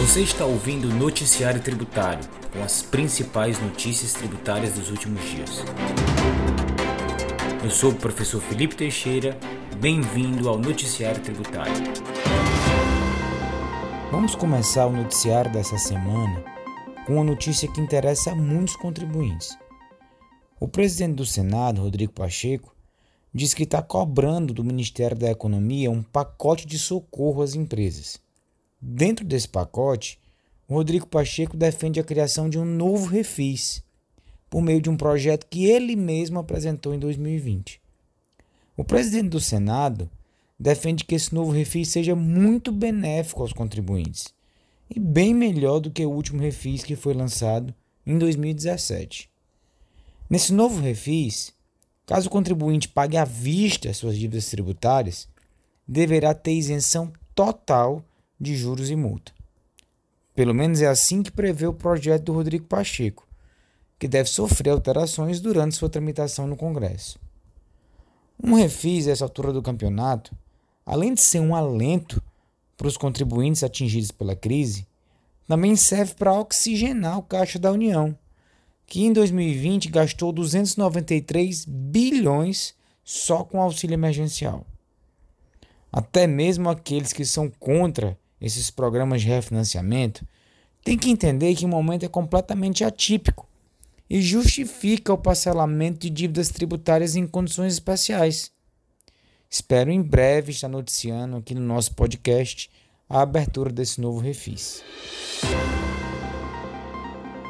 Você está ouvindo o Noticiário Tributário, com as principais notícias tributárias dos últimos dias. Eu sou o professor Felipe Teixeira, bem-vindo ao Noticiário Tributário. Vamos começar o noticiário dessa semana com uma notícia que interessa a muitos contribuintes. O presidente do Senado, Rodrigo Pacheco, diz que está cobrando do Ministério da Economia um pacote de socorro às empresas. Dentro desse pacote, o Rodrigo Pacheco defende a criação de um novo refis, por meio de um projeto que ele mesmo apresentou em 2020. O presidente do Senado defende que esse novo refis seja muito benéfico aos contribuintes e bem melhor do que o último refis que foi lançado em 2017. Nesse novo refis, caso o contribuinte pague à vista suas dívidas tributárias, deverá ter isenção total de juros e multa. Pelo menos é assim que prevê o projeto do Rodrigo Pacheco, que deve sofrer alterações durante sua tramitação no Congresso. Um refis a essa altura do campeonato, além de ser um alento para os contribuintes atingidos pela crise, também serve para oxigenar o caixa da União, que em 2020 gastou 293 bilhões só com auxílio emergencial. Até mesmo aqueles que são contra esses programas de refinanciamento, tem que entender que o momento é completamente atípico e justifica o parcelamento de dívidas tributárias em condições especiais. Espero em breve estar noticiando aqui no nosso podcast a abertura desse novo refis.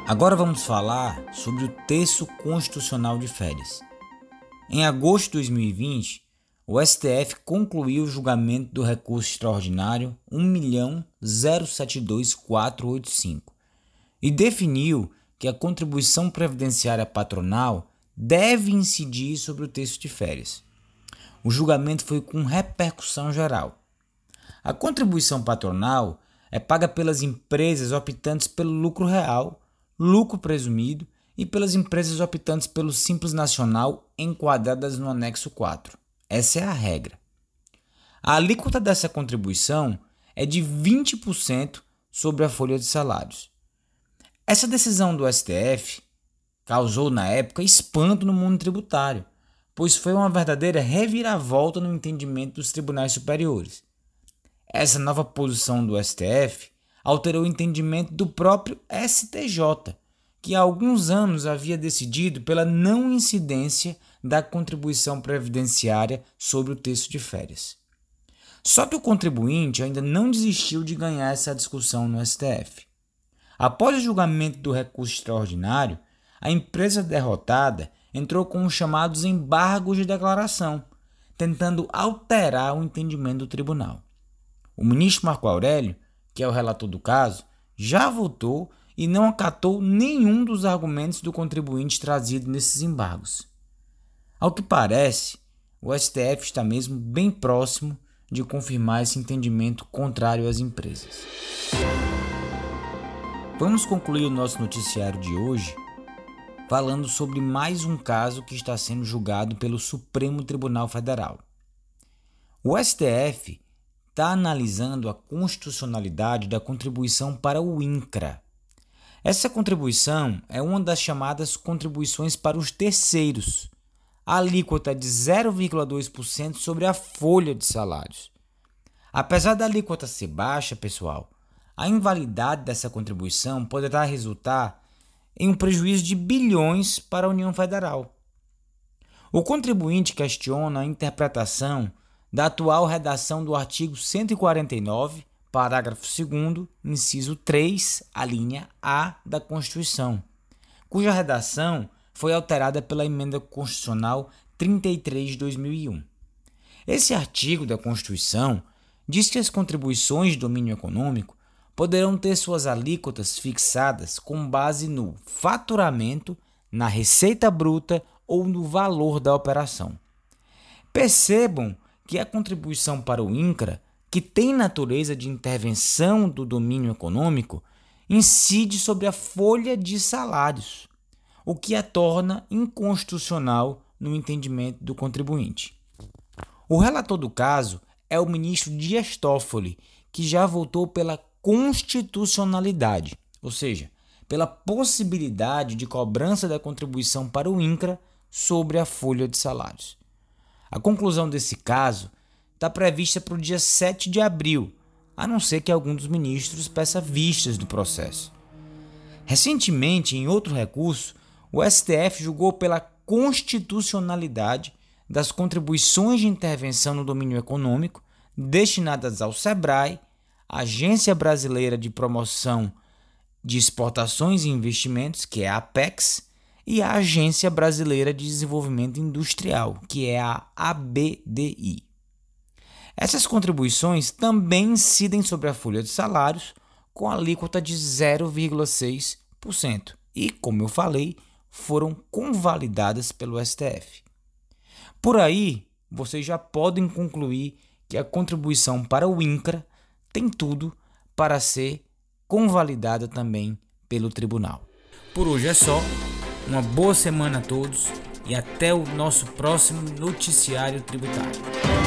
Agora vamos falar sobre o texto constitucional de férias. Em agosto de 2020, o STF concluiu o julgamento do recurso extraordinário 1.072485 e definiu que a contribuição previdenciária patronal deve incidir sobre o texto de férias. O julgamento foi com repercussão geral. A contribuição patronal é paga pelas empresas optantes pelo lucro real, lucro presumido e pelas empresas optantes pelo Simples Nacional enquadradas no anexo 4. Essa é a regra. A alíquota dessa contribuição é de 20% sobre a folha de salários. Essa decisão do STF causou na época espanto no mundo tributário, pois foi uma verdadeira reviravolta no entendimento dos tribunais superiores. Essa nova posição do STF alterou o entendimento do próprio STJ, que há alguns anos havia decidido pela não incidência da contribuição previdenciária sobre o texto de férias. Só que o contribuinte ainda não desistiu de ganhar essa discussão no STF. Após o julgamento do recurso extraordinário, a empresa derrotada entrou com os chamados embargos de declaração, tentando alterar o entendimento do tribunal. O ministro Marco Aurélio, que é o relator do caso, já votou e não acatou nenhum dos argumentos do contribuinte trazido nesses embargos. Ao que parece, o STF está mesmo bem próximo de confirmar esse entendimento contrário às empresas. Vamos concluir o nosso noticiário de hoje falando sobre mais um caso que está sendo julgado pelo Supremo Tribunal Federal. O STF está analisando a constitucionalidade da contribuição para o INCRA. Essa contribuição é uma das chamadas contribuições para os terceiros alíquota de 0,2% sobre a folha de salários. Apesar da alíquota ser baixa, pessoal, a invalidade dessa contribuição poderá resultar em um prejuízo de bilhões para a União Federal. O contribuinte questiona a interpretação da atual redação do artigo 149, parágrafo 2, inciso 3, a linha A da Constituição, cuja redação foi alterada pela Emenda Constitucional 33 de 2001. Esse artigo da Constituição diz que as contribuições de domínio econômico poderão ter suas alíquotas fixadas com base no faturamento, na receita bruta ou no valor da operação. Percebam que a contribuição para o INCRA, que tem natureza de intervenção do domínio econômico, incide sobre a folha de salários o que a torna inconstitucional no entendimento do contribuinte. O relator do caso é o ministro Dias Toffoli, que já votou pela constitucionalidade, ou seja, pela possibilidade de cobrança da contribuição para o INCRA sobre a folha de salários. A conclusão desse caso está prevista para o dia 7 de abril, a não ser que algum dos ministros peça vistas do processo. Recentemente, em outro recurso, o STF julgou pela constitucionalidade das contribuições de intervenção no domínio econômico destinadas ao SEBRAE, Agência Brasileira de Promoção de Exportações e Investimentos, que é a APEX, e a Agência Brasileira de Desenvolvimento Industrial, que é a ABDI. Essas contribuições também incidem sobre a folha de salários com alíquota de 0,6% e, como eu falei, foram convalidadas pelo STF. Por aí, vocês já podem concluir que a contribuição para o INCRA tem tudo para ser convalidada também pelo tribunal. Por hoje é só. Uma boa semana a todos e até o nosso próximo noticiário tributário.